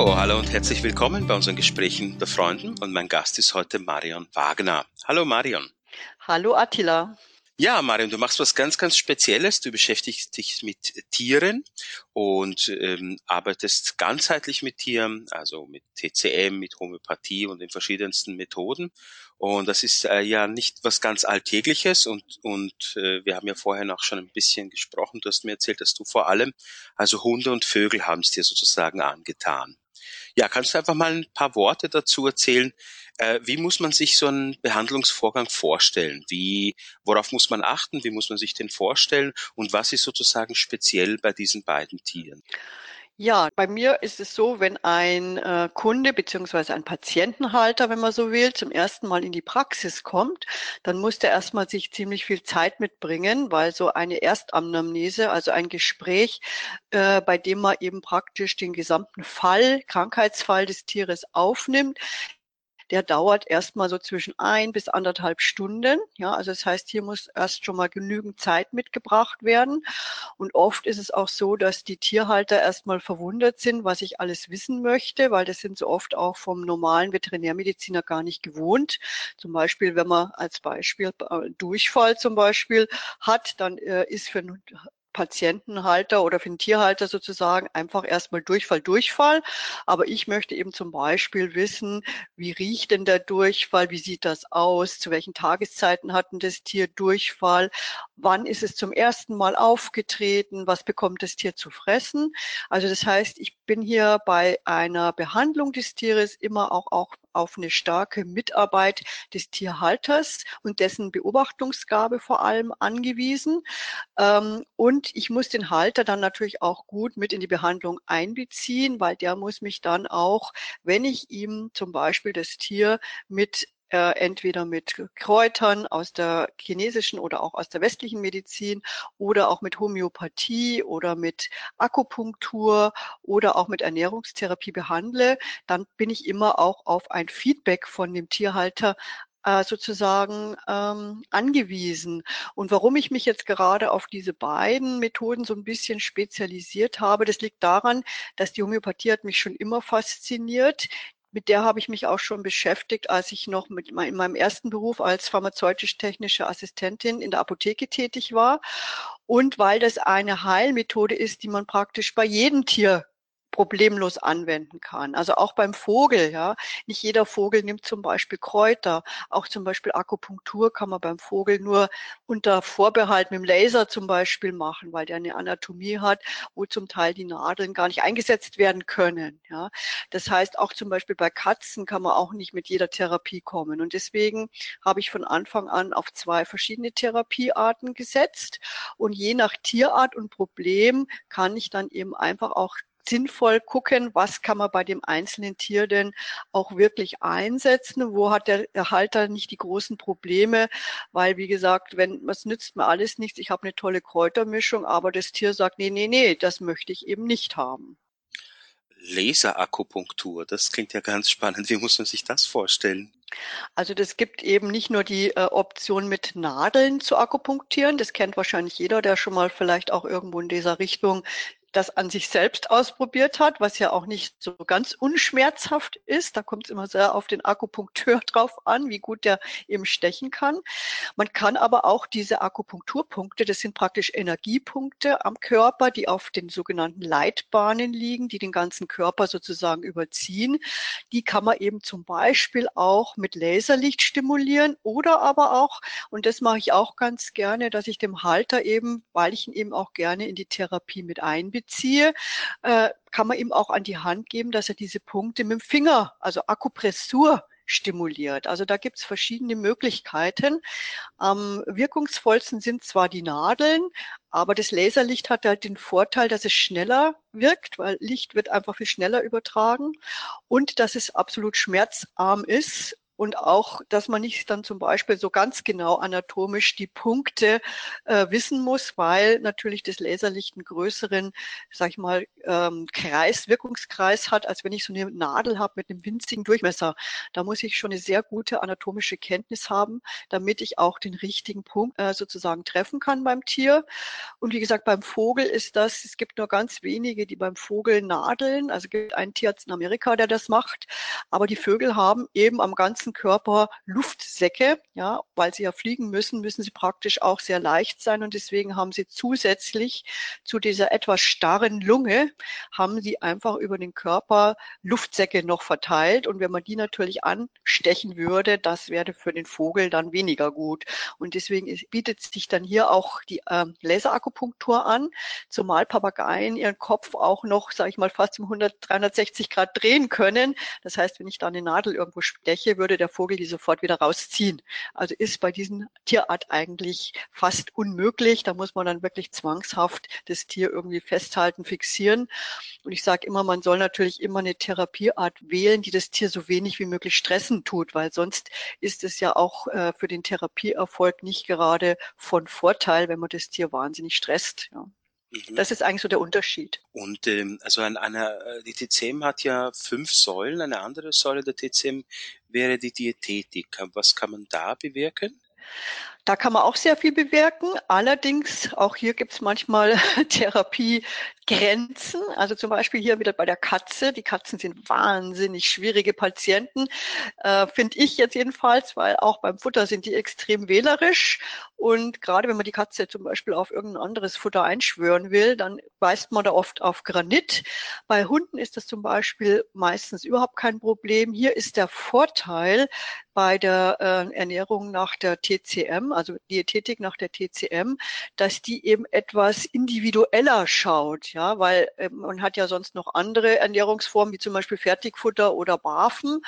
So, hallo und herzlich willkommen bei unseren Gesprächen der Freunden und mein Gast ist heute Marion Wagner. Hallo Marion. Hallo Attila. Ja, Marion, du machst was ganz, ganz Spezielles. Du beschäftigst dich mit Tieren und ähm, arbeitest ganzheitlich mit Tieren, also mit TCM, mit Homöopathie und den verschiedensten Methoden. Und das ist äh, ja nicht was ganz Alltägliches und, und äh, wir haben ja vorher noch schon ein bisschen gesprochen. Du hast mir erzählt, dass du vor allem, also Hunde und Vögel haben es dir sozusagen angetan. Ja, kannst du einfach mal ein paar Worte dazu erzählen, äh, wie muss man sich so einen Behandlungsvorgang vorstellen? Wie, worauf muss man achten? Wie muss man sich den vorstellen? Und was ist sozusagen speziell bei diesen beiden Tieren? Ja, bei mir ist es so, wenn ein äh, Kunde beziehungsweise ein Patientenhalter, wenn man so will, zum ersten Mal in die Praxis kommt, dann muss der erstmal sich ziemlich viel Zeit mitbringen, weil so eine Erstanamnese, also ein Gespräch, äh, bei dem man eben praktisch den gesamten Fall, Krankheitsfall des Tieres aufnimmt, der dauert erstmal so zwischen ein bis anderthalb Stunden. Ja, also das heißt, hier muss erst schon mal genügend Zeit mitgebracht werden. Und oft ist es auch so, dass die Tierhalter erstmal verwundert sind, was ich alles wissen möchte, weil das sind so oft auch vom normalen Veterinärmediziner gar nicht gewohnt. Zum Beispiel, wenn man als Beispiel äh, Durchfall zum Beispiel hat, dann äh, ist für einen Patientenhalter oder für den Tierhalter sozusagen einfach erstmal Durchfall, Durchfall. Aber ich möchte eben zum Beispiel wissen, wie riecht denn der Durchfall? Wie sieht das aus? Zu welchen Tageszeiten hat denn das Tier Durchfall? Wann ist es zum ersten Mal aufgetreten? Was bekommt das Tier zu fressen? Also das heißt, ich bin hier bei einer Behandlung des Tieres immer auch, auch auf eine starke Mitarbeit des Tierhalters und dessen Beobachtungsgabe vor allem angewiesen. Ähm, und ich muss den Halter dann natürlich auch gut mit in die Behandlung einbeziehen, weil der muss mich dann auch, wenn ich ihm zum Beispiel das Tier mit äh, entweder mit Kräutern aus der chinesischen oder auch aus der westlichen Medizin oder auch mit Homöopathie oder mit Akupunktur oder auch mit Ernährungstherapie behandle, dann bin ich immer auch auf ein Feedback von dem Tierhalter äh, sozusagen ähm, angewiesen. Und warum ich mich jetzt gerade auf diese beiden Methoden so ein bisschen spezialisiert habe, das liegt daran, dass die Homöopathie hat mich schon immer fasziniert mit der habe ich mich auch schon beschäftigt, als ich noch mit in meinem ersten Beruf als pharmazeutisch-technische Assistentin in der Apotheke tätig war. Und weil das eine Heilmethode ist, die man praktisch bei jedem Tier problemlos anwenden kann. Also auch beim Vogel, ja. Nicht jeder Vogel nimmt zum Beispiel Kräuter. Auch zum Beispiel Akupunktur kann man beim Vogel nur unter Vorbehalt mit dem Laser zum Beispiel machen, weil der eine Anatomie hat, wo zum Teil die Nadeln gar nicht eingesetzt werden können, ja. Das heißt, auch zum Beispiel bei Katzen kann man auch nicht mit jeder Therapie kommen. Und deswegen habe ich von Anfang an auf zwei verschiedene Therapiearten gesetzt. Und je nach Tierart und Problem kann ich dann eben einfach auch sinnvoll gucken, was kann man bei dem einzelnen Tier denn auch wirklich einsetzen, wo hat der Halter nicht die großen Probleme, weil wie gesagt, wenn es nützt mir alles nichts, ich habe eine tolle Kräutermischung, aber das Tier sagt, nee, nee, nee, das möchte ich eben nicht haben. Laserakupunktur, das klingt ja ganz spannend. Wie muss man sich das vorstellen? Also das gibt eben nicht nur die äh, Option mit Nadeln zu akupunktieren, das kennt wahrscheinlich jeder, der schon mal vielleicht auch irgendwo in dieser Richtung das an sich selbst ausprobiert hat, was ja auch nicht so ganz unschmerzhaft ist. Da kommt es immer sehr auf den Akupunkteur drauf an, wie gut der eben stechen kann. Man kann aber auch diese Akupunkturpunkte, das sind praktisch Energiepunkte am Körper, die auf den sogenannten Leitbahnen liegen, die den ganzen Körper sozusagen überziehen. Die kann man eben zum Beispiel auch mit Laserlicht stimulieren oder aber auch, und das mache ich auch ganz gerne, dass ich dem Halter eben, weil ich ihn eben auch gerne in die Therapie mit einbeziehe, beziehe, äh, kann man ihm auch an die Hand geben, dass er diese Punkte mit dem Finger, also Akupressur, stimuliert. Also da gibt es verschiedene Möglichkeiten. Am wirkungsvollsten sind zwar die Nadeln, aber das Laserlicht hat halt den Vorteil, dass es schneller wirkt, weil Licht wird einfach viel schneller übertragen und dass es absolut schmerzarm ist und auch, dass man nicht dann zum Beispiel so ganz genau anatomisch die Punkte äh, wissen muss, weil natürlich das Laserlicht einen größeren, sag ich mal, ähm, Kreis, Wirkungskreis hat, als wenn ich so eine Nadel habe mit einem winzigen Durchmesser. Da muss ich schon eine sehr gute anatomische Kenntnis haben, damit ich auch den richtigen Punkt äh, sozusagen treffen kann beim Tier. Und wie gesagt, beim Vogel ist das, es gibt nur ganz wenige, die beim Vogel nadeln. Also gibt einen Tierarzt in Amerika, der das macht. Aber die Vögel haben eben am ganzen Körper Luftsäcke, ja, weil sie ja fliegen müssen, müssen sie praktisch auch sehr leicht sein. Und deswegen haben sie zusätzlich zu dieser etwas starren Lunge, haben sie einfach über den Körper Luftsäcke noch verteilt. Und wenn man die natürlich anstechen würde, das wäre für den Vogel dann weniger gut. Und deswegen bietet sich dann hier auch die äh, Laserakupunktur an, zumal Papageien ihren Kopf auch noch, sage ich mal, fast um 100, 360 Grad drehen können. Das heißt, wenn ich da eine Nadel irgendwo steche, würde der Vogel die sofort wieder rausziehen. Also ist bei diesen Tierart eigentlich fast unmöglich. Da muss man dann wirklich zwangshaft das Tier irgendwie festhalten, fixieren. Und ich sage immer, man soll natürlich immer eine Therapieart wählen, die das Tier so wenig wie möglich stressen tut, weil sonst ist es ja auch äh, für den Therapieerfolg nicht gerade von Vorteil, wenn man das Tier wahnsinnig stresst. Ja. Mhm. Das ist eigentlich so der Unterschied. Und ähm, also an einer, äh, die TCM hat ja fünf Säulen. Eine andere Säule der TCM wäre die Diätetik. Was kann man da bewirken? Da kann man auch sehr viel bewirken. Allerdings, auch hier gibt es manchmal Therapiegrenzen. Also zum Beispiel hier wieder bei der Katze. Die Katzen sind wahnsinnig schwierige Patienten, äh, finde ich jetzt jedenfalls, weil auch beim Futter sind die extrem wählerisch. Und gerade wenn man die Katze zum Beispiel auf irgendein anderes Futter einschwören will, dann weist man da oft auf Granit. Bei Hunden ist das zum Beispiel meistens überhaupt kein Problem. Hier ist der Vorteil bei der äh, Ernährung nach der TCM, also Diätetik nach der TCM, dass die eben etwas individueller schaut, ja, weil äh, man hat ja sonst noch andere Ernährungsformen, wie zum Beispiel Fertigfutter oder Barfen.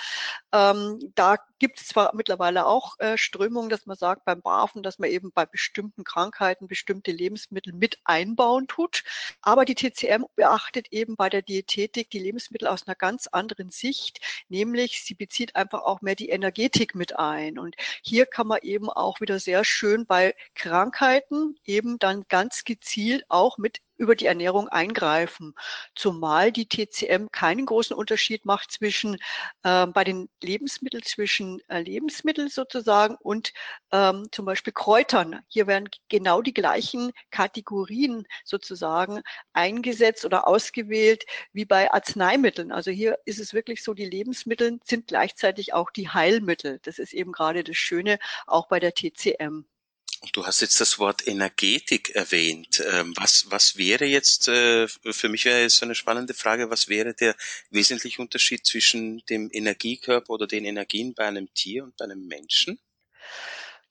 Ähm, da gibt es zwar mittlerweile auch äh, Strömungen, dass man sagt beim Barfen, dass man eben bei bestimmten Krankheiten bestimmte Lebensmittel mit einbauen tut, aber die TCM beachtet eben bei der Diätetik die Lebensmittel aus einer ganz anderen Sicht, nämlich sie bezieht einfach auch mehr die Energetik mit ein. Und hier kann man eben auch wieder sehr schön bei Krankheiten eben dann ganz gezielt auch mit über die Ernährung eingreifen. Zumal die TCM keinen großen Unterschied macht zwischen äh, bei den Lebensmitteln zwischen äh, Lebensmitteln sozusagen und ähm, zum Beispiel Kräutern. Hier werden genau die gleichen Kategorien sozusagen eingesetzt oder ausgewählt wie bei Arzneimitteln. Also hier ist es wirklich so, die Lebensmittel sind gleichzeitig auch die Heilmittel. Das ist eben gerade das Schöne auch bei der TCM. Du hast jetzt das Wort Energetik erwähnt. Ähm, was, was wäre jetzt, äh, für mich wäre jetzt so eine spannende Frage, was wäre der wesentliche Unterschied zwischen dem Energiekörper oder den Energien bei einem Tier und bei einem Menschen?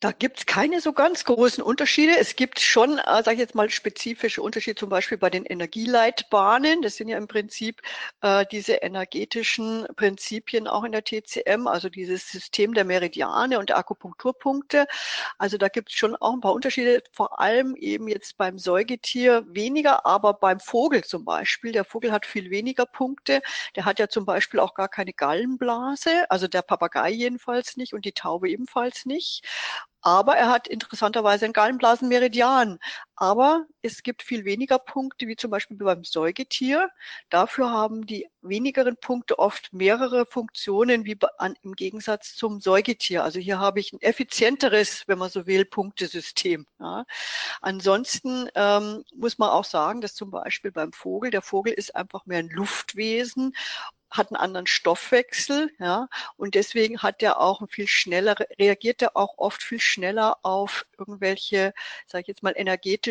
Da gibt's keine so ganz großen Unterschiede. Es gibt schon, äh, sage ich jetzt mal, spezifische Unterschiede, zum Beispiel bei den Energieleitbahnen. Das sind ja im Prinzip äh, diese energetischen Prinzipien auch in der TCM, also dieses System der Meridiane und der Akupunkturpunkte. Also da gibt's schon auch ein paar Unterschiede, vor allem eben jetzt beim Säugetier weniger, aber beim Vogel zum Beispiel. Der Vogel hat viel weniger Punkte. Der hat ja zum Beispiel auch gar keine Gallenblase, also der Papagei jedenfalls nicht und die Taube ebenfalls nicht. Aber er hat interessanterweise einen Gallenblasenmeridian. Aber es gibt viel weniger Punkte, wie zum Beispiel beim Säugetier. Dafür haben die wenigeren Punkte oft mehrere Funktionen, wie an, im Gegensatz zum Säugetier. Also hier habe ich ein effizienteres, wenn man so will, Punktesystem. Ja. Ansonsten ähm, muss man auch sagen, dass zum Beispiel beim Vogel, der Vogel ist einfach mehr ein Luftwesen hat einen anderen Stoffwechsel, ja, und deswegen hat er auch viel schneller, reagiert er auch oft viel schneller auf irgendwelche, sage ich jetzt mal,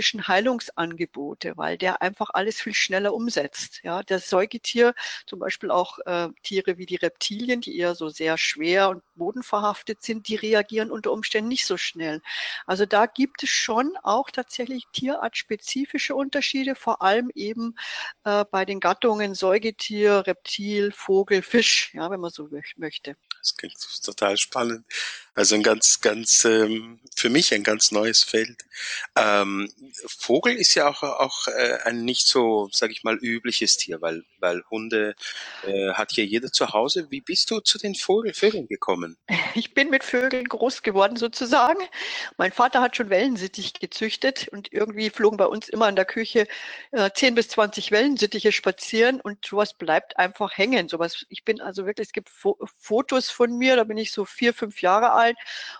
energetischen Heilungsangebote, weil der einfach alles viel schneller umsetzt. Ja, das Säugetier, zum Beispiel auch äh, Tiere wie die Reptilien, die eher so sehr schwer und bodenverhaftet sind, die reagieren unter Umständen nicht so schnell. Also da gibt es schon auch tatsächlich tierartspezifische Unterschiede, vor allem eben äh, bei den Gattungen Säugetier, Reptil, Vogel, Fisch, ja, wenn man so möchte. Das klingt total spannend. Also ein ganz, ganz, ähm, für mich ein ganz neues Feld. Ähm, Vogel ist ja auch, auch äh, ein nicht so, sage ich mal, übliches Tier, weil, weil Hunde äh, hat hier jeder zu Hause. Wie bist du zu den Vogel, Vögeln gekommen? Ich bin mit Vögeln groß geworden sozusagen. Mein Vater hat schon Wellensittich gezüchtet und irgendwie flogen bei uns immer in der Küche äh, 10 bis 20 Wellensittiche spazieren und sowas bleibt einfach hängen. Sowas, ich bin also wirklich, es gibt Fo Fotos von mir, da bin ich so vier, fünf Jahre alt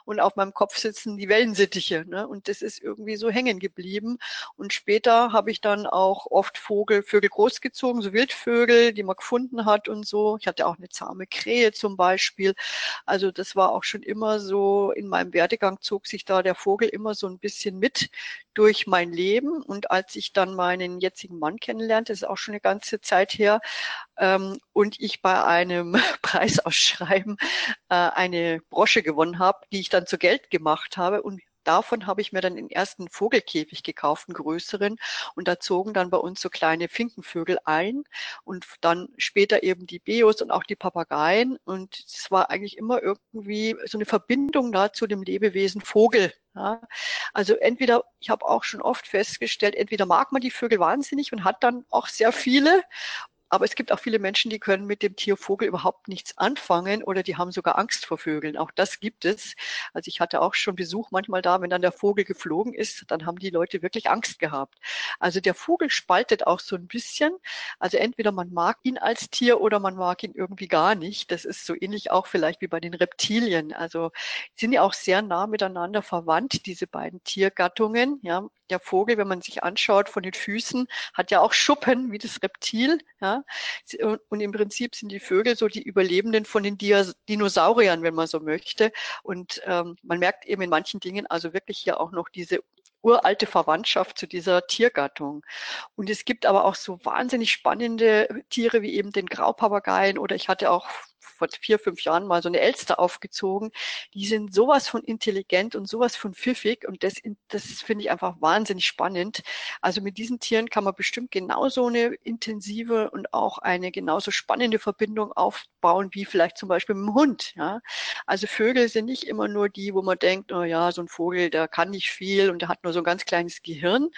und auf meinem Kopf sitzen die Wellensittiche. Ne? Und das ist irgendwie so hängen geblieben. Und später habe ich dann auch oft Vogel, Vögel großgezogen, so Wildvögel, die man gefunden hat und so. Ich hatte auch eine zahme Krähe zum Beispiel. Also das war auch schon immer so, in meinem Werdegang zog sich da der Vogel immer so ein bisschen mit durch mein Leben. Und als ich dann meinen jetzigen Mann kennenlernte, ist auch schon eine ganze Zeit her, ähm, und ich bei einem Preisausschreiben äh, eine Brosche gewonnen habe, die ich dann zu Geld gemacht habe und davon habe ich mir dann den ersten Vogelkäfig gekauft, einen größeren. Und da zogen dann bei uns so kleine Finkenvögel ein und dann später eben die Beos und auch die Papageien. Und es war eigentlich immer irgendwie so eine Verbindung da zu dem Lebewesen Vogel. Ja. Also entweder, ich habe auch schon oft festgestellt, entweder mag man die Vögel wahnsinnig und hat dann auch sehr viele aber es gibt auch viele Menschen, die können mit dem Tier Vogel überhaupt nichts anfangen oder die haben sogar Angst vor Vögeln. Auch das gibt es. Also ich hatte auch schon Besuch manchmal da, wenn dann der Vogel geflogen ist, dann haben die Leute wirklich Angst gehabt. Also der Vogel spaltet auch so ein bisschen. Also entweder man mag ihn als Tier oder man mag ihn irgendwie gar nicht. Das ist so ähnlich auch vielleicht wie bei den Reptilien. Also sind ja auch sehr nah miteinander verwandt, diese beiden Tiergattungen. Ja, der Vogel, wenn man sich anschaut von den Füßen, hat ja auch Schuppen wie das Reptil. Ja? Und im Prinzip sind die Vögel so die Überlebenden von den Dinosauriern, wenn man so möchte. Und ähm, man merkt eben in manchen Dingen also wirklich hier auch noch diese uralte Verwandtschaft zu dieser Tiergattung. Und es gibt aber auch so wahnsinnig spannende Tiere wie eben den Graupapageien oder ich hatte auch vor vier, fünf Jahren mal so eine Elster aufgezogen. Die sind sowas von intelligent und sowas von pfiffig und das, das finde ich einfach wahnsinnig spannend. Also mit diesen Tieren kann man bestimmt genauso eine intensive und auch eine genauso spannende Verbindung aufbauen wie vielleicht zum Beispiel mit dem Hund. Ja? Also Vögel sind nicht immer nur die, wo man denkt, oh ja, so ein Vogel, der kann nicht viel und der hat nur so ein ganz kleines Gehirn,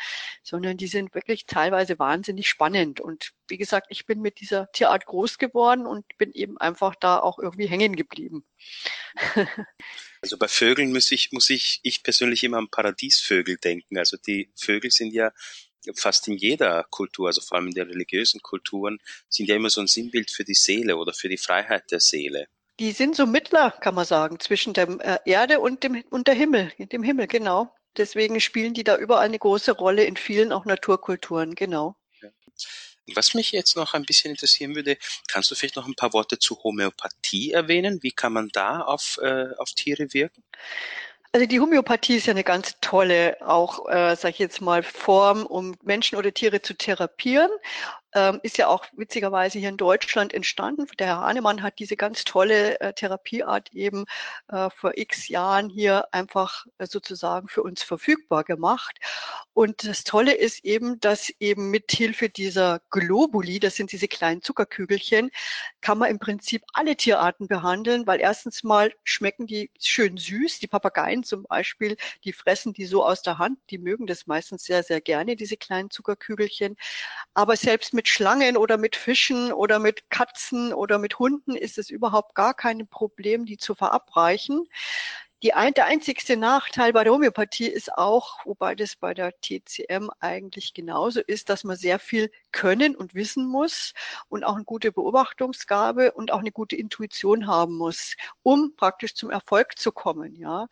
sondern die sind wirklich teilweise wahnsinnig spannend. Und wie gesagt, ich bin mit dieser Tierart groß geworden und bin eben einfach da auch irgendwie hängen geblieben. Also bei Vögeln muss ich, muss ich, ich persönlich immer an Paradiesvögel denken. Also die Vögel sind ja fast in jeder Kultur, also vor allem in den religiösen Kulturen, sind ja immer so ein Sinnbild für die Seele oder für die Freiheit der Seele. Die sind so Mittler, kann man sagen, zwischen der äh, Erde und dem, und der Himmel, dem Himmel, genau. Deswegen spielen die da überall eine große Rolle in vielen auch Naturkulturen, genau. Ja. Was mich jetzt noch ein bisschen interessieren würde, kannst du vielleicht noch ein paar Worte zu Homöopathie erwähnen? Wie kann man da auf, äh, auf Tiere wirken? Also die Homöopathie ist ja eine ganz tolle, auch äh, sage ich jetzt mal, Form, um Menschen oder Tiere zu therapieren ähm, ist ja auch witzigerweise hier in Deutschland entstanden. Der Herr Hahnemann hat diese ganz tolle äh, Therapieart eben äh, vor x Jahren hier einfach äh, sozusagen für uns verfügbar gemacht. Und das Tolle ist eben, dass eben mit Hilfe dieser Globuli, das sind diese kleinen Zuckerkügelchen, kann man im Prinzip alle Tierarten behandeln, weil erstens mal schmecken die schön süß. Die Papageien zum Beispiel, die fressen die so aus der Hand, die mögen das meistens sehr, sehr gerne, diese kleinen Zuckerkügelchen. Aber selbst mit mit Schlangen oder mit Fischen oder mit Katzen oder mit Hunden ist es überhaupt gar kein Problem, die zu verabreichen. Die ein, der einzigste Nachteil bei der Homöopathie ist auch, wobei das bei der TCM eigentlich genauso ist, dass man sehr viel können und wissen muss und auch eine gute Beobachtungsgabe und auch eine gute Intuition haben muss, um praktisch zum Erfolg zu kommen. Ja,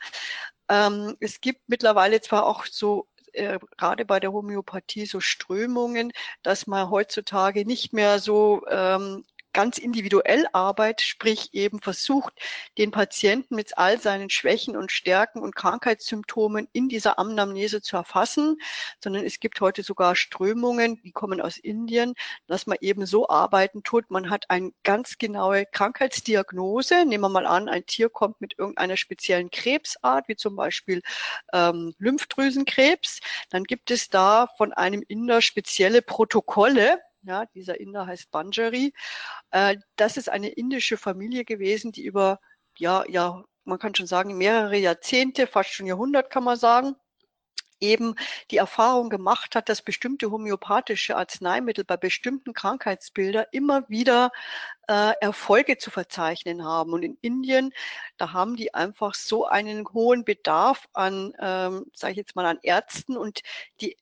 ähm, es gibt mittlerweile zwar auch so äh, gerade bei der Homöopathie so Strömungen, dass man heutzutage nicht mehr so ähm, ganz individuell arbeitet, sprich eben versucht, den Patienten mit all seinen Schwächen und Stärken und Krankheitssymptomen in dieser Anamnese zu erfassen, sondern es gibt heute sogar Strömungen, die kommen aus Indien, dass man eben so arbeiten tut. Man hat eine ganz genaue Krankheitsdiagnose. Nehmen wir mal an, ein Tier kommt mit irgendeiner speziellen Krebsart, wie zum Beispiel ähm, Lymphdrüsenkrebs. Dann gibt es da von einem Inder spezielle Protokolle, ja, dieser Inder heißt Banjari. Äh, das ist eine indische Familie gewesen, die über ja, ja, man kann schon sagen, mehrere Jahrzehnte, fast schon Jahrhundert kann man sagen, eben die Erfahrung gemacht hat, dass bestimmte homöopathische Arzneimittel bei bestimmten Krankheitsbildern immer wieder äh, Erfolge zu verzeichnen haben. Und in Indien, da haben die einfach so einen hohen Bedarf an, ähm, sage ich jetzt mal, an Ärzten und die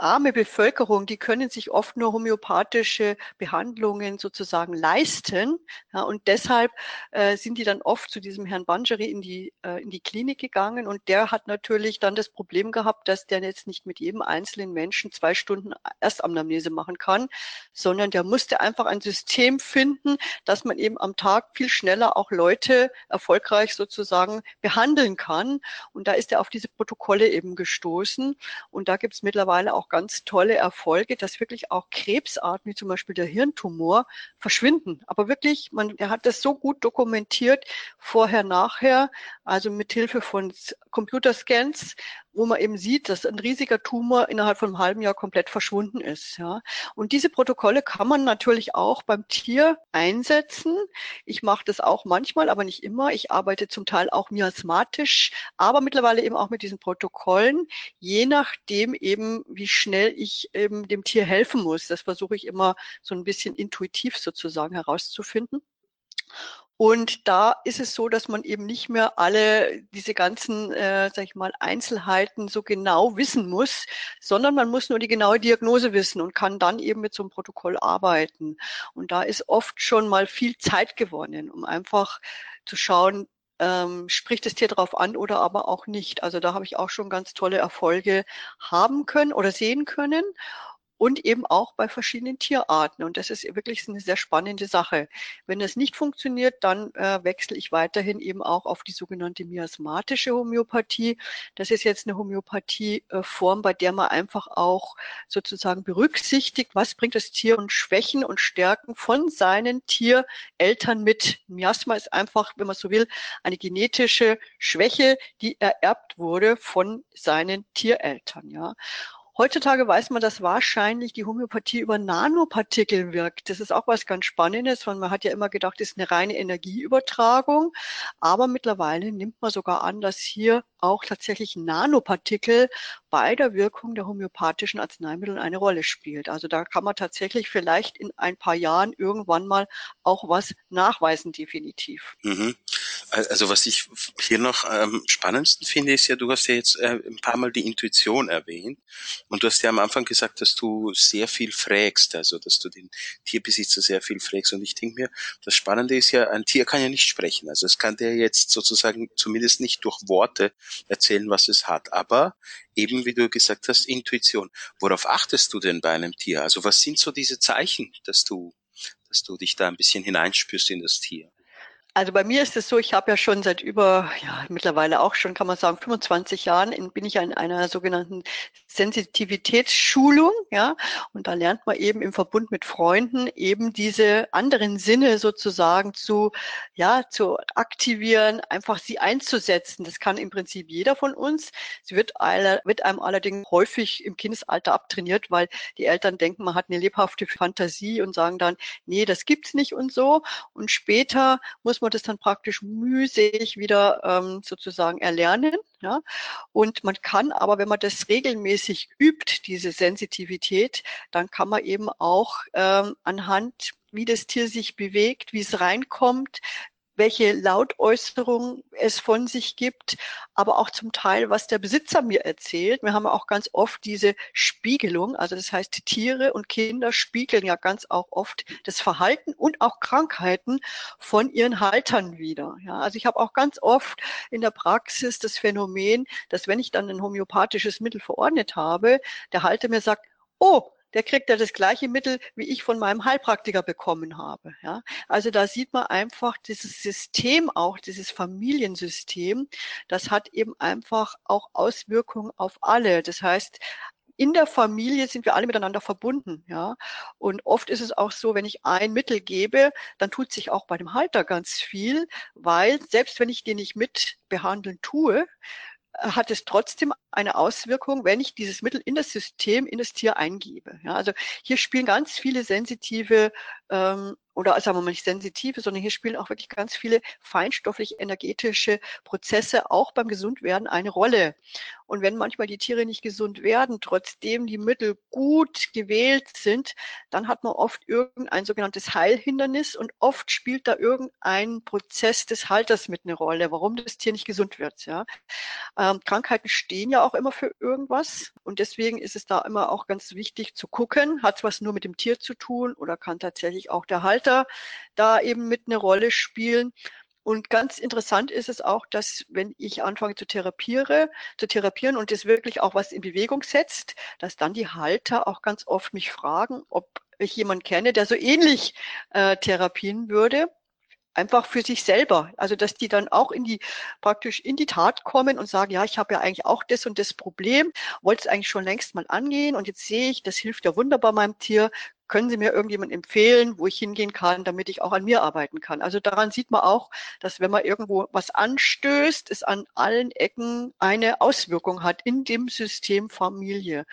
arme Bevölkerung, die können sich oft nur homöopathische Behandlungen sozusagen leisten. Ja, und deshalb äh, sind die dann oft zu diesem Herrn Banjari in die, äh, in die Klinik gegangen. Und der hat natürlich dann das Problem gehabt, dass der jetzt nicht mit jedem einzelnen Menschen zwei Stunden Erstamnamnese machen kann, sondern der musste einfach ein System finden, dass man eben am Tag viel schneller auch Leute erfolgreich sozusagen behandeln kann. Und da ist er auf diese Protokolle eben gestoßen. Und da gibt es mittlerweile auch ganz tolle Erfolge, dass wirklich auch Krebsarten wie zum Beispiel der Hirntumor verschwinden. Aber wirklich, man, er hat das so gut dokumentiert, vorher, nachher, also mit Hilfe von Computerscans, wo man eben sieht, dass ein riesiger Tumor innerhalb von einem halben Jahr komplett verschwunden ist. Ja. Und diese Protokolle kann man natürlich auch beim Tier einsetzen. Ich mache das auch manchmal, aber nicht immer. Ich arbeite zum Teil auch miasmatisch, aber mittlerweile eben auch mit diesen Protokollen, je nachdem eben, wie schnell ich eben dem Tier helfen muss. Das versuche ich immer so ein bisschen intuitiv sozusagen herauszufinden. Und da ist es so, dass man eben nicht mehr alle diese ganzen, äh, sag ich mal, Einzelheiten so genau wissen muss, sondern man muss nur die genaue Diagnose wissen und kann dann eben mit so einem Protokoll arbeiten. Und da ist oft schon mal viel Zeit gewonnen, um einfach zu schauen, ähm, spricht das Tier darauf an oder aber auch nicht. Also da habe ich auch schon ganz tolle Erfolge haben können oder sehen können und eben auch bei verschiedenen Tierarten. Und das ist wirklich eine sehr spannende Sache. Wenn das nicht funktioniert, dann äh, wechsle ich weiterhin eben auch auf die sogenannte miasmatische Homöopathie. Das ist jetzt eine Homöopathieform, bei der man einfach auch sozusagen berücksichtigt, was bringt das Tier und Schwächen und Stärken von seinen Tiereltern mit. Miasma ist einfach, wenn man so will, eine genetische Schwäche, die ererbt wurde von seinen Tiereltern. Ja. Heutzutage weiß man, dass wahrscheinlich die Homöopathie über Nanopartikel wirkt. Das ist auch was ganz Spannendes, weil man hat ja immer gedacht, es ist eine reine Energieübertragung. Aber mittlerweile nimmt man sogar an, dass hier auch tatsächlich Nanopartikel bei der Wirkung der homöopathischen Arzneimittel eine Rolle spielt. Also da kann man tatsächlich vielleicht in ein paar Jahren irgendwann mal auch was nachweisen, definitiv. Mhm. Also was ich hier noch am spannendsten finde, ist ja, du hast ja jetzt äh, ein paar Mal die Intuition erwähnt und du hast ja am Anfang gesagt, dass du sehr viel fragst, also dass du den Tierbesitzer sehr viel fragst. Und ich denke mir, das Spannende ist ja, ein Tier kann ja nicht sprechen. Also es kann der jetzt sozusagen zumindest nicht durch Worte erzählen, was es hat. Aber eben, wie du gesagt hast, Intuition. Worauf achtest du denn bei einem Tier? Also was sind so diese Zeichen, dass du, dass du dich da ein bisschen hineinspürst in das Tier? Also bei mir ist es so, ich habe ja schon seit über, ja, mittlerweile auch schon, kann man sagen, 25 Jahren in, bin ich in einer sogenannten Sensitivitätsschulung, ja, und da lernt man eben im Verbund mit Freunden eben diese anderen Sinne sozusagen zu, ja, zu aktivieren, einfach sie einzusetzen. Das kann im Prinzip jeder von uns. Sie wird, alle, wird einem allerdings häufig im Kindesalter abtrainiert, weil die Eltern denken, man hat eine lebhafte Fantasie und sagen dann, nee, das gibt's nicht und so. Und später muss man das dann praktisch mühselig wieder ähm, sozusagen erlernen. Ja? Und man kann aber, wenn man das regelmäßig übt, diese Sensitivität, dann kann man eben auch ähm, anhand wie das Tier sich bewegt, wie es reinkommt, welche Lautäußerung es von sich gibt, aber auch zum Teil, was der Besitzer mir erzählt. Wir haben auch ganz oft diese Spiegelung, also das heißt, Tiere und Kinder spiegeln ja ganz auch oft das Verhalten und auch Krankheiten von ihren Haltern wieder. Ja, also ich habe auch ganz oft in der Praxis das Phänomen, dass wenn ich dann ein homöopathisches Mittel verordnet habe, der Halter mir sagt, oh, der kriegt ja das gleiche Mittel, wie ich von meinem Heilpraktiker bekommen habe. Ja? Also da sieht man einfach dieses System auch, dieses Familiensystem, das hat eben einfach auch Auswirkungen auf alle. Das heißt, in der Familie sind wir alle miteinander verbunden, ja. Und oft ist es auch so, wenn ich ein Mittel gebe, dann tut sich auch bei dem Halter ganz viel, weil selbst wenn ich den nicht mit behandeln tue, hat es trotzdem eine Auswirkung, wenn ich dieses Mittel in das System, in das Tier eingebe. Ja, also hier spielen ganz viele sensitive ähm, oder sagen wir mal nicht sensitive, sondern hier spielen auch wirklich ganz viele feinstofflich energetische Prozesse auch beim Gesundwerden eine Rolle. Und wenn manchmal die Tiere nicht gesund werden, trotzdem die Mittel gut gewählt sind, dann hat man oft irgendein sogenanntes Heilhindernis und oft spielt da irgendein Prozess des Halters mit eine Rolle, warum das Tier nicht gesund wird. Ja. Ähm, Krankheiten stehen ja auch immer für irgendwas und deswegen ist es da immer auch ganz wichtig zu gucken, hat es was nur mit dem Tier zu tun oder kann tatsächlich auch der Halter da eben mit eine Rolle spielen. Und ganz interessant ist es auch, dass wenn ich anfange zu therapiere, zu therapieren und es wirklich auch was in Bewegung setzt, dass dann die Halter auch ganz oft mich fragen, ob ich jemanden kenne, der so ähnlich äh, therapien würde einfach für sich selber. Also dass die dann auch in die praktisch in die Tat kommen und sagen, ja, ich habe ja eigentlich auch das und das Problem, wollte es eigentlich schon längst mal angehen und jetzt sehe ich, das hilft ja wunderbar meinem Tier, können Sie mir irgendjemand empfehlen, wo ich hingehen kann, damit ich auch an mir arbeiten kann? Also daran sieht man auch, dass wenn man irgendwo was anstößt, es an allen Ecken eine Auswirkung hat in dem System Familie.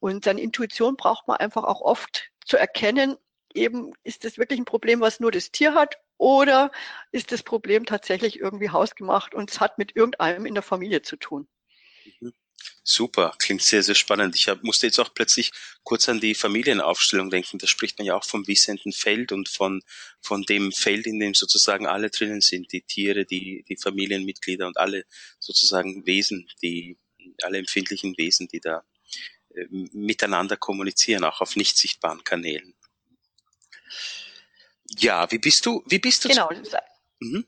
Und seine Intuition braucht man einfach auch oft zu erkennen, eben ist das wirklich ein Problem, was nur das Tier hat oder ist das Problem tatsächlich irgendwie hausgemacht und es hat mit irgendeinem in der Familie zu tun? Mhm. Super, klingt sehr, sehr spannend. Ich hab, musste jetzt auch plötzlich kurz an die Familienaufstellung denken. Da spricht man ja auch vom wissenden Feld und von, von dem Feld, in dem sozusagen alle drinnen sind, die Tiere, die, die Familienmitglieder und alle sozusagen Wesen, die, alle empfindlichen Wesen, die da äh, miteinander kommunizieren, auch auf nicht sichtbaren Kanälen. Ja, wie bist du, wie bist du? Genau. Mhm.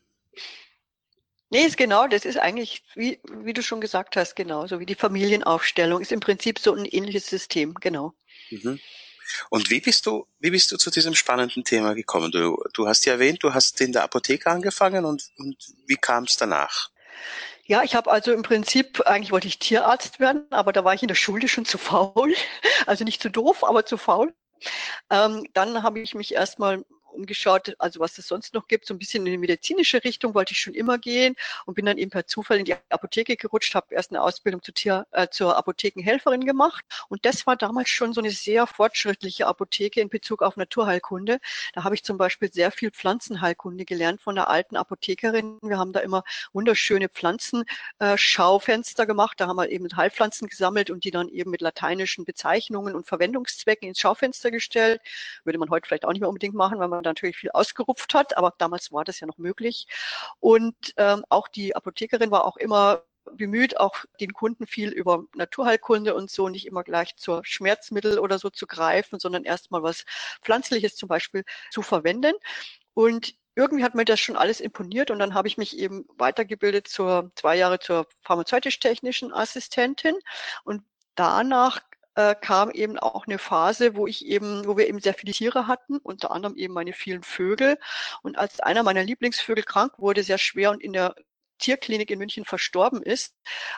Nee, ist genau, das ist eigentlich, wie, wie du schon gesagt hast, genau, so wie die Familienaufstellung, ist im Prinzip so ein ähnliches System, genau. Mhm. Und wie bist du, wie bist du zu diesem spannenden Thema gekommen? Du, du hast ja erwähnt, du hast in der Apotheke angefangen und, und wie kam es danach? Ja, ich habe also im Prinzip, eigentlich wollte ich Tierarzt werden, aber da war ich in der Schule schon zu faul. Also nicht zu doof, aber zu faul. Ähm, dann habe ich mich erstmal umgeschaut, also was es sonst noch gibt, so ein bisschen in die medizinische Richtung wollte ich schon immer gehen und bin dann eben per Zufall in die Apotheke gerutscht, habe erst eine Ausbildung zur, Tier, äh, zur Apothekenhelferin gemacht und das war damals schon so eine sehr fortschrittliche Apotheke in Bezug auf Naturheilkunde. Da habe ich zum Beispiel sehr viel Pflanzenheilkunde gelernt von der alten Apothekerin. Wir haben da immer wunderschöne Pflanzenschaufenster gemacht, da haben wir eben Heilpflanzen gesammelt und die dann eben mit lateinischen Bezeichnungen und Verwendungszwecken ins Schaufenster gestellt. Würde man heute vielleicht auch nicht mehr unbedingt machen, weil man natürlich viel ausgerupft hat, aber damals war das ja noch möglich. Und ähm, auch die Apothekerin war auch immer bemüht, auch den Kunden viel über Naturheilkunde und so nicht immer gleich zur Schmerzmittel oder so zu greifen, sondern erstmal was Pflanzliches zum Beispiel zu verwenden. Und irgendwie hat mir das schon alles imponiert und dann habe ich mich eben weitergebildet zur zwei Jahre zur pharmazeutisch-technischen Assistentin und danach äh, kam eben auch eine Phase, wo ich eben, wo wir eben sehr viele Tiere hatten, unter anderem eben meine vielen Vögel. Und als einer meiner Lieblingsvögel krank wurde, sehr schwer und in der Tierklinik in München verstorben ist.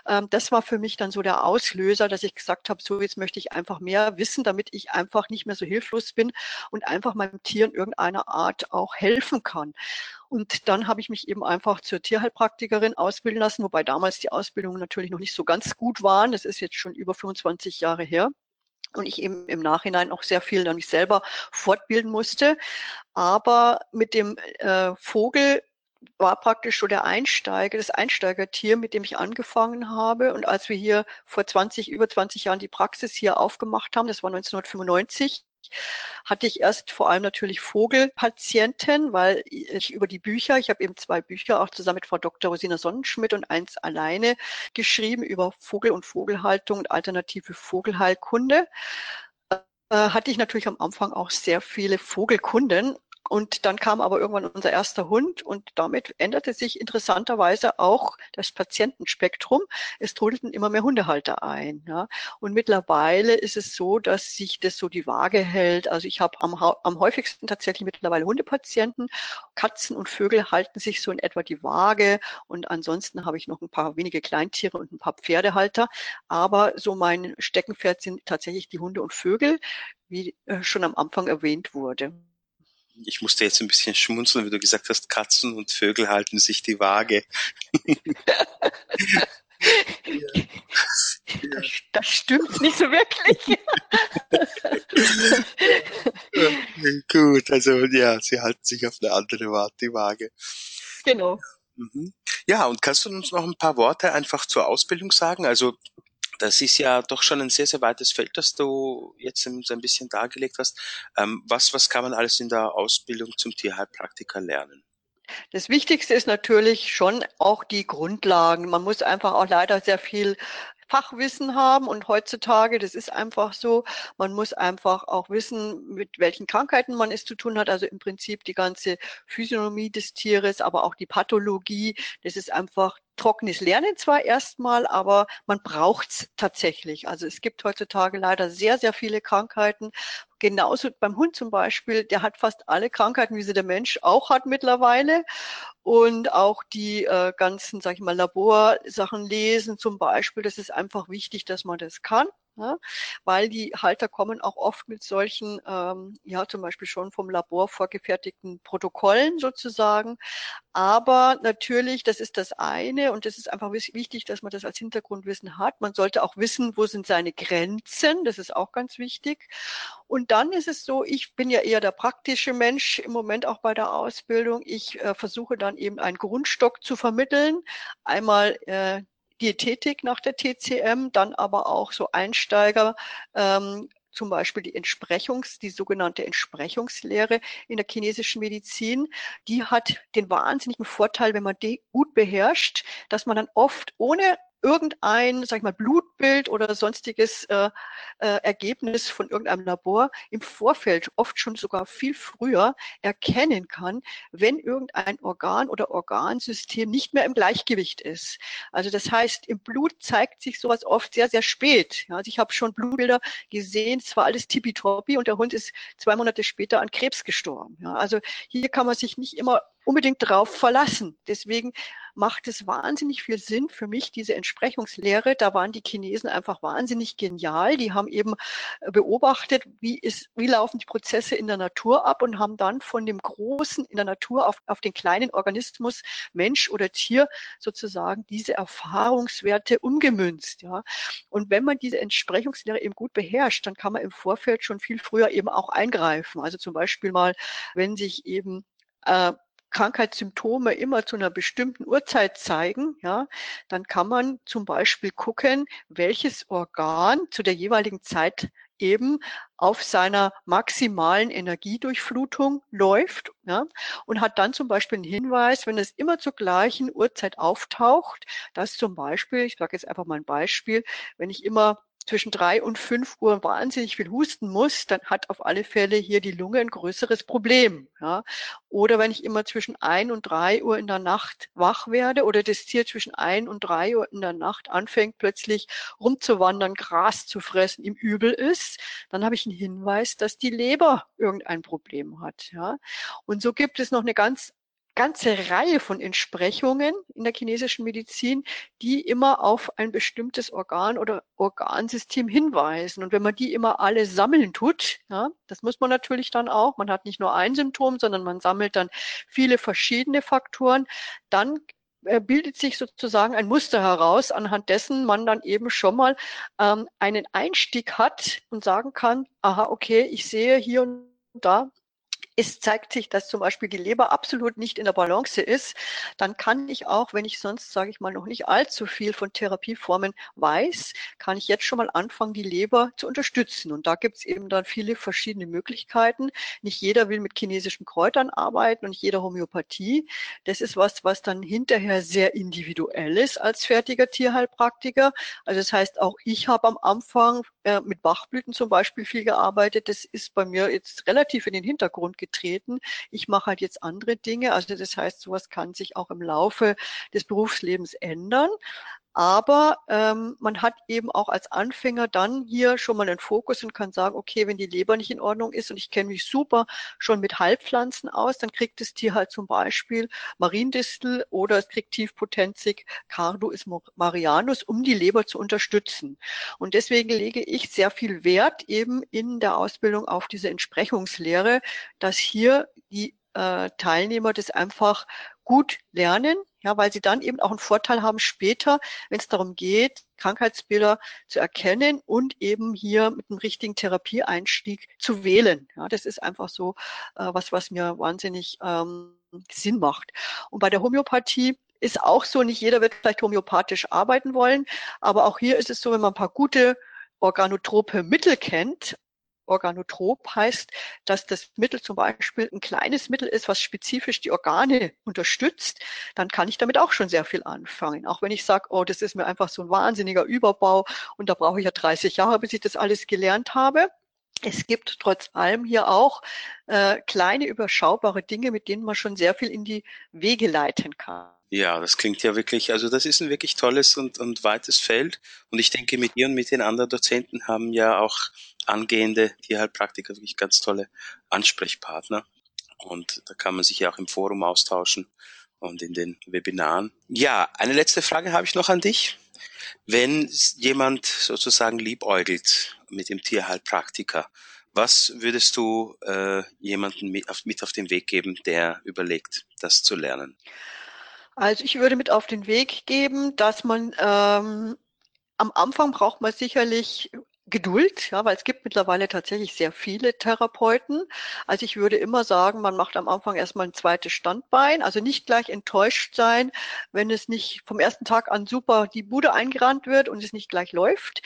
Ähm, das war für mich dann so der Auslöser, dass ich gesagt habe, so jetzt möchte ich einfach mehr wissen, damit ich einfach nicht mehr so hilflos bin und einfach meinem Tier in irgendeiner Art auch helfen kann. Und dann habe ich mich eben einfach zur Tierheilpraktikerin ausbilden lassen, wobei damals die Ausbildungen natürlich noch nicht so ganz gut waren. Das ist jetzt schon über 25 Jahre her und ich eben im Nachhinein auch sehr viel dann mich selber fortbilden musste. Aber mit dem äh, Vogel war praktisch so der Einsteiger, das Einsteigertier, mit dem ich angefangen habe. Und als wir hier vor 20, über 20 Jahren die Praxis hier aufgemacht haben, das war 1995, hatte ich erst vor allem natürlich Vogelpatienten, weil ich über die Bücher, ich habe eben zwei Bücher auch zusammen mit Frau Dr. Rosina Sonnenschmidt und eins alleine geschrieben über Vogel und Vogelhaltung und alternative Vogelheilkunde äh, hatte ich natürlich am Anfang auch sehr viele Vogelkunden und dann kam aber irgendwann unser erster Hund und damit änderte sich interessanterweise auch das Patientenspektrum. Es trudelten immer mehr Hundehalter ein. Ja. Und mittlerweile ist es so, dass sich das so die Waage hält. Also ich habe am, am häufigsten tatsächlich mittlerweile Hundepatienten. Katzen und Vögel halten sich so in etwa die Waage. Und ansonsten habe ich noch ein paar wenige Kleintiere und ein paar Pferdehalter. Aber so mein Steckenpferd sind tatsächlich die Hunde und Vögel, wie äh, schon am Anfang erwähnt wurde ich musste jetzt ein bisschen schmunzeln, wie du gesagt hast, Katzen und Vögel halten sich die Waage. Ja. Das, das stimmt nicht so wirklich. Gut, also ja, sie halten sich auf eine andere Waage. Genau. Mhm. Ja, und kannst du uns noch ein paar Worte einfach zur Ausbildung sagen? Also das ist ja doch schon ein sehr, sehr weites Feld, das du jetzt so ein bisschen dargelegt hast. Ähm, was, was kann man alles in der Ausbildung zum Tierheilpraktiker lernen? Das Wichtigste ist natürlich schon auch die Grundlagen. Man muss einfach auch leider sehr viel Fachwissen haben und heutzutage, das ist einfach so, man muss einfach auch wissen, mit welchen Krankheiten man es zu tun hat. Also im Prinzip die ganze Physiognomie des Tieres, aber auch die Pathologie. Das ist einfach trockenes Lernen zwar erstmal, aber man braucht's tatsächlich. Also es gibt heutzutage leider sehr, sehr viele Krankheiten. Genauso beim Hund zum Beispiel, der hat fast alle Krankheiten, wie sie der Mensch auch hat mittlerweile. Und auch die äh, ganzen, sag ich mal, Laborsachen lesen zum Beispiel, das ist einfach wichtig, dass man das kann. Ja, weil die Halter kommen auch oft mit solchen, ähm, ja zum Beispiel schon vom Labor vorgefertigten Protokollen sozusagen. Aber natürlich, das ist das eine und das ist einfach wichtig, dass man das als Hintergrundwissen hat. Man sollte auch wissen, wo sind seine Grenzen, das ist auch ganz wichtig. Und dann ist es so, ich bin ja eher der praktische Mensch im Moment auch bei der Ausbildung. Ich äh, versuche dann eben einen Grundstock zu vermitteln. Einmal äh, Diätetik nach der TCM, dann aber auch so Einsteiger, ähm, zum Beispiel die Entsprechungs, die sogenannte Entsprechungslehre in der chinesischen Medizin, die hat den wahnsinnigen Vorteil, wenn man die gut beherrscht, dass man dann oft ohne irgendein, sag ich mal, Blutbild oder sonstiges äh, äh, Ergebnis von irgendeinem Labor im Vorfeld, oft schon sogar viel früher, erkennen kann, wenn irgendein Organ oder Organsystem nicht mehr im Gleichgewicht ist. Also das heißt, im Blut zeigt sich sowas oft sehr, sehr spät. Ja, also ich habe schon Blutbilder gesehen, es war alles tippitoppi und der Hund ist zwei Monate später an Krebs gestorben. Ja, also hier kann man sich nicht immer unbedingt drauf verlassen. Deswegen macht es wahnsinnig viel Sinn für mich, diese Entsprechungslehre. Da waren die Chinesen einfach wahnsinnig genial. Die haben eben äh, beobachtet, wie, ist, wie laufen die Prozesse in der Natur ab und haben dann von dem Großen in der Natur auf, auf den kleinen Organismus, Mensch oder Tier, sozusagen diese Erfahrungswerte umgemünzt. Ja. Und wenn man diese Entsprechungslehre eben gut beherrscht, dann kann man im Vorfeld schon viel früher eben auch eingreifen. Also zum Beispiel mal, wenn sich eben äh, Krankheitssymptome immer zu einer bestimmten Uhrzeit zeigen, ja, dann kann man zum Beispiel gucken, welches Organ zu der jeweiligen Zeit eben auf seiner maximalen Energiedurchflutung läuft ja, und hat dann zum Beispiel einen Hinweis, wenn es immer zur gleichen Uhrzeit auftaucht, dass zum Beispiel, ich sage jetzt einfach mal ein Beispiel, wenn ich immer zwischen drei und fünf Uhr wahnsinnig viel husten muss, dann hat auf alle Fälle hier die Lunge ein größeres Problem. Ja. Oder wenn ich immer zwischen ein und drei Uhr in der Nacht wach werde oder das Tier zwischen ein und drei Uhr in der Nacht anfängt plötzlich rumzuwandern, Gras zu fressen, ihm übel ist, dann habe ich einen Hinweis, dass die Leber irgendein Problem hat. Ja. Und so gibt es noch eine ganz ganze Reihe von Entsprechungen in der chinesischen Medizin, die immer auf ein bestimmtes Organ oder Organsystem hinweisen. Und wenn man die immer alle sammeln tut, ja, das muss man natürlich dann auch, man hat nicht nur ein Symptom, sondern man sammelt dann viele verschiedene Faktoren, dann äh, bildet sich sozusagen ein Muster heraus, anhand dessen man dann eben schon mal ähm, einen Einstieg hat und sagen kann, aha, okay, ich sehe hier und da es zeigt sich, dass zum Beispiel die Leber absolut nicht in der Balance ist, dann kann ich auch, wenn ich sonst, sage ich mal, noch nicht allzu viel von Therapieformen weiß, kann ich jetzt schon mal anfangen, die Leber zu unterstützen. Und da gibt es eben dann viele verschiedene Möglichkeiten. Nicht jeder will mit chinesischen Kräutern arbeiten und nicht jeder Homöopathie. Das ist was, was dann hinterher sehr individuell ist als fertiger Tierheilpraktiker. Also das heißt, auch ich habe am Anfang äh, mit Bachblüten zum Beispiel viel gearbeitet. Das ist bei mir jetzt relativ in den Hintergrund getreten. Ich mache halt jetzt andere Dinge. Also das heißt, sowas kann sich auch im Laufe des Berufslebens ändern. Aber ähm, man hat eben auch als Anfänger dann hier schon mal einen Fokus und kann sagen, okay, wenn die Leber nicht in Ordnung ist und ich kenne mich super schon mit Halbpflanzen aus, dann kriegt das Tier halt zum Beispiel Mariendistel oder es kriegt tiefpotenzig Cardus marianus, um die Leber zu unterstützen. Und deswegen lege ich sehr viel Wert eben in der Ausbildung auf diese Entsprechungslehre, dass hier die äh, Teilnehmer das einfach gut lernen, Ja, weil sie dann eben auch einen Vorteil haben später, wenn es darum geht, Krankheitsbilder zu erkennen und eben hier mit einem richtigen Therapieeinstieg zu wählen. Ja, das ist einfach so äh, was, was mir wahnsinnig ähm, Sinn macht. Und bei der Homöopathie ist auch so, nicht jeder wird vielleicht homöopathisch arbeiten wollen, aber auch hier ist es so, wenn man ein paar gute organotrope Mittel kennt, Organotrop heißt, dass das Mittel zum Beispiel ein kleines Mittel ist, was spezifisch die Organe unterstützt, dann kann ich damit auch schon sehr viel anfangen. Auch wenn ich sage, oh, das ist mir einfach so ein wahnsinniger Überbau und da brauche ich ja 30 Jahre, bis ich das alles gelernt habe. Es gibt trotz allem hier auch äh, kleine überschaubare Dinge, mit denen man schon sehr viel in die Wege leiten kann. Ja, das klingt ja wirklich, also das ist ein wirklich tolles und, und weites Feld. Und ich denke, mit ihr und mit den anderen Dozenten haben ja auch angehende Tierheilpraktiker wirklich ganz tolle Ansprechpartner. Und da kann man sich ja auch im Forum austauschen und in den Webinaren. Ja, eine letzte Frage habe ich noch an dich. Wenn jemand sozusagen liebäugelt mit dem Tierheilpraktiker, was würdest du äh, jemanden mit auf, mit auf den Weg geben, der überlegt, das zu lernen? Also ich würde mit auf den Weg geben, dass man ähm, am Anfang braucht man sicherlich Geduld, ja, weil es gibt mittlerweile tatsächlich sehr viele Therapeuten. Also ich würde immer sagen, man macht am Anfang erstmal ein zweites Standbein, also nicht gleich enttäuscht sein, wenn es nicht vom ersten Tag an super die Bude eingerannt wird und es nicht gleich läuft.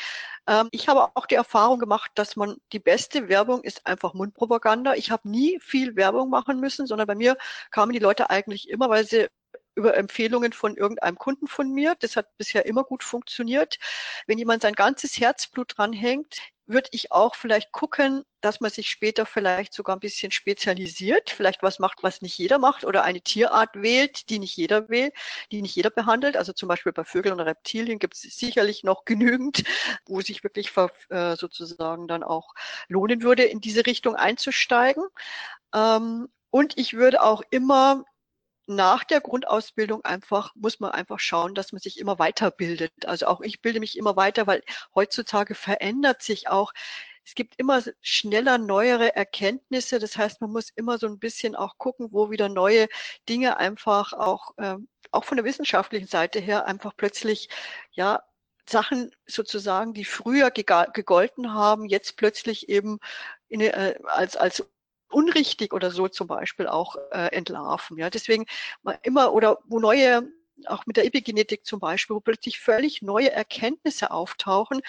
Ähm, ich habe auch die Erfahrung gemacht, dass man die beste Werbung ist einfach Mundpropaganda. Ich habe nie viel Werbung machen müssen, sondern bei mir kamen die Leute eigentlich immer, weil sie über Empfehlungen von irgendeinem Kunden von mir. Das hat bisher immer gut funktioniert. Wenn jemand sein ganzes Herzblut dranhängt, würde ich auch vielleicht gucken, dass man sich später vielleicht sogar ein bisschen spezialisiert, vielleicht was macht, was nicht jeder macht oder eine Tierart wählt, die nicht jeder wählt, die nicht jeder behandelt. Also zum Beispiel bei Vögeln und Reptilien gibt es sicherlich noch genügend, wo sich wirklich äh, sozusagen dann auch lohnen würde, in diese Richtung einzusteigen. Ähm, und ich würde auch immer nach der Grundausbildung einfach, muss man einfach schauen, dass man sich immer weiterbildet. Also auch ich bilde mich immer weiter, weil heutzutage verändert sich auch es gibt immer schneller neuere Erkenntnisse. Das heißt, man muss immer so ein bisschen auch gucken, wo wieder neue Dinge einfach auch, äh, auch von der wissenschaftlichen Seite her einfach plötzlich, ja, Sachen sozusagen, die früher gegolten haben, jetzt plötzlich eben in, äh, als, als unrichtig oder so zum Beispiel auch äh, entlarven. Ja, deswegen immer oder wo neue auch mit der Epigenetik zum Beispiel, wo plötzlich völlig neue Erkenntnisse auftauchen,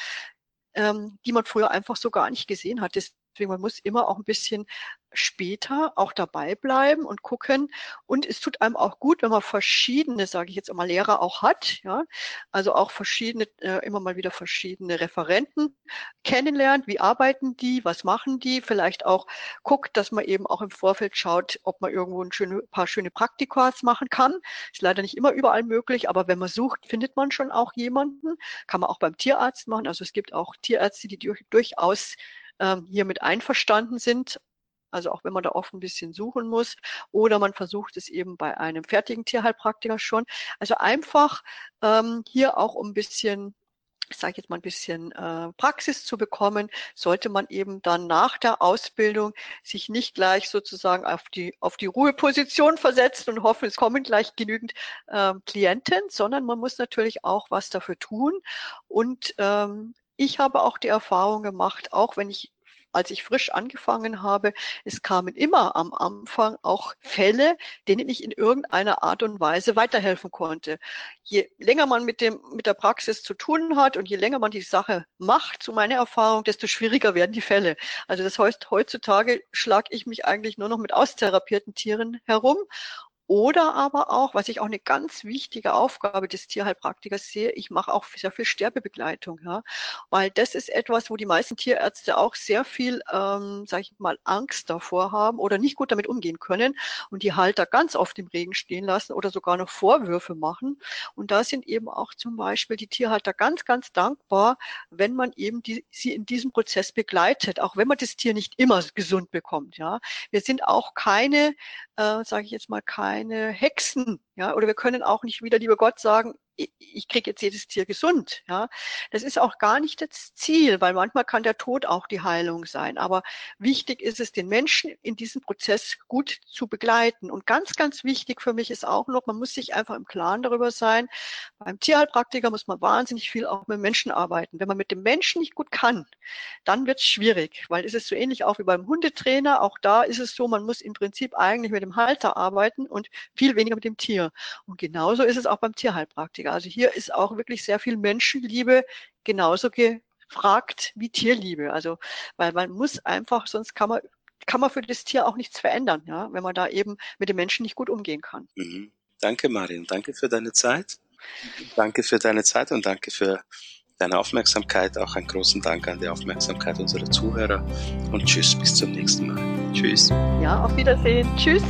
ähm, die man früher einfach so gar nicht gesehen hat. Deswegen man muss immer auch ein bisschen später auch dabei bleiben und gucken. Und es tut einem auch gut, wenn man verschiedene, sage ich jetzt immer, Lehrer auch hat. Ja, also auch verschiedene, äh, immer mal wieder verschiedene Referenten kennenlernt. Wie arbeiten die? Was machen die? Vielleicht auch guckt, dass man eben auch im Vorfeld schaut, ob man irgendwo ein schöne, paar schöne Praktikas machen kann. Ist leider nicht immer überall möglich, aber wenn man sucht, findet man schon auch jemanden. Kann man auch beim Tierarzt machen. Also es gibt auch Tierärzte, die durch, durchaus ähm, hier mit einverstanden sind, also auch wenn man da oft ein bisschen suchen muss. Oder man versucht es eben bei einem fertigen Tierheilpraktiker schon. Also einfach ähm, hier auch um ein bisschen ich sage jetzt mal ein bisschen äh, Praxis zu bekommen, sollte man eben dann nach der Ausbildung sich nicht gleich sozusagen auf die auf die Ruheposition versetzen und hoffen, es kommen gleich genügend äh, Klienten, sondern man muss natürlich auch was dafür tun. Und ähm, ich habe auch die Erfahrung gemacht, auch wenn ich als ich frisch angefangen habe, es kamen immer am Anfang auch Fälle, denen ich in irgendeiner Art und Weise weiterhelfen konnte. Je länger man mit dem, mit der Praxis zu tun hat und je länger man die Sache macht, zu meiner Erfahrung, desto schwieriger werden die Fälle. Also das heißt, heutzutage schlage ich mich eigentlich nur noch mit austherapierten Tieren herum oder aber auch, was ich auch eine ganz wichtige Aufgabe des Tierheilpraktikers sehe, ich mache auch sehr viel Sterbebegleitung, ja, weil das ist etwas, wo die meisten Tierärzte auch sehr viel, ähm, sage ich mal, Angst davor haben oder nicht gut damit umgehen können und die Halter ganz oft im Regen stehen lassen oder sogar noch Vorwürfe machen. Und da sind eben auch zum Beispiel die Tierhalter ganz, ganz dankbar, wenn man eben die, sie in diesem Prozess begleitet, auch wenn man das Tier nicht immer gesund bekommt, ja. Wir sind auch keine, äh, sage ich jetzt mal, keine keine Hexen, ja, oder wir können auch nicht wieder, lieber Gott, sagen, ich kriege jetzt jedes Tier gesund. Ja, das ist auch gar nicht das Ziel, weil manchmal kann der Tod auch die Heilung sein. Aber wichtig ist es, den Menschen in diesem Prozess gut zu begleiten. Und ganz, ganz wichtig für mich ist auch noch, man muss sich einfach im Klaren darüber sein. Beim Tierheilpraktiker muss man wahnsinnig viel auch mit Menschen arbeiten. Wenn man mit dem Menschen nicht gut kann, dann wird es schwierig, weil es ist so ähnlich auch wie beim Hundetrainer. Auch da ist es so, man muss im Prinzip eigentlich mit dem Halter arbeiten und viel weniger mit dem Tier. Und genauso ist es auch beim Tierheilpraktiker. Also hier ist auch wirklich sehr viel Menschenliebe genauso gefragt wie Tierliebe. Also, weil man muss einfach, sonst kann man, kann man für das Tier auch nichts verändern, ja, wenn man da eben mit den Menschen nicht gut umgehen kann. Mhm. Danke, Marion. Danke für deine Zeit. Danke für deine Zeit und danke für deine Aufmerksamkeit. Auch einen großen Dank an die Aufmerksamkeit unserer Zuhörer. Und tschüss, bis zum nächsten Mal. Tschüss. Ja, auf Wiedersehen. Tschüss.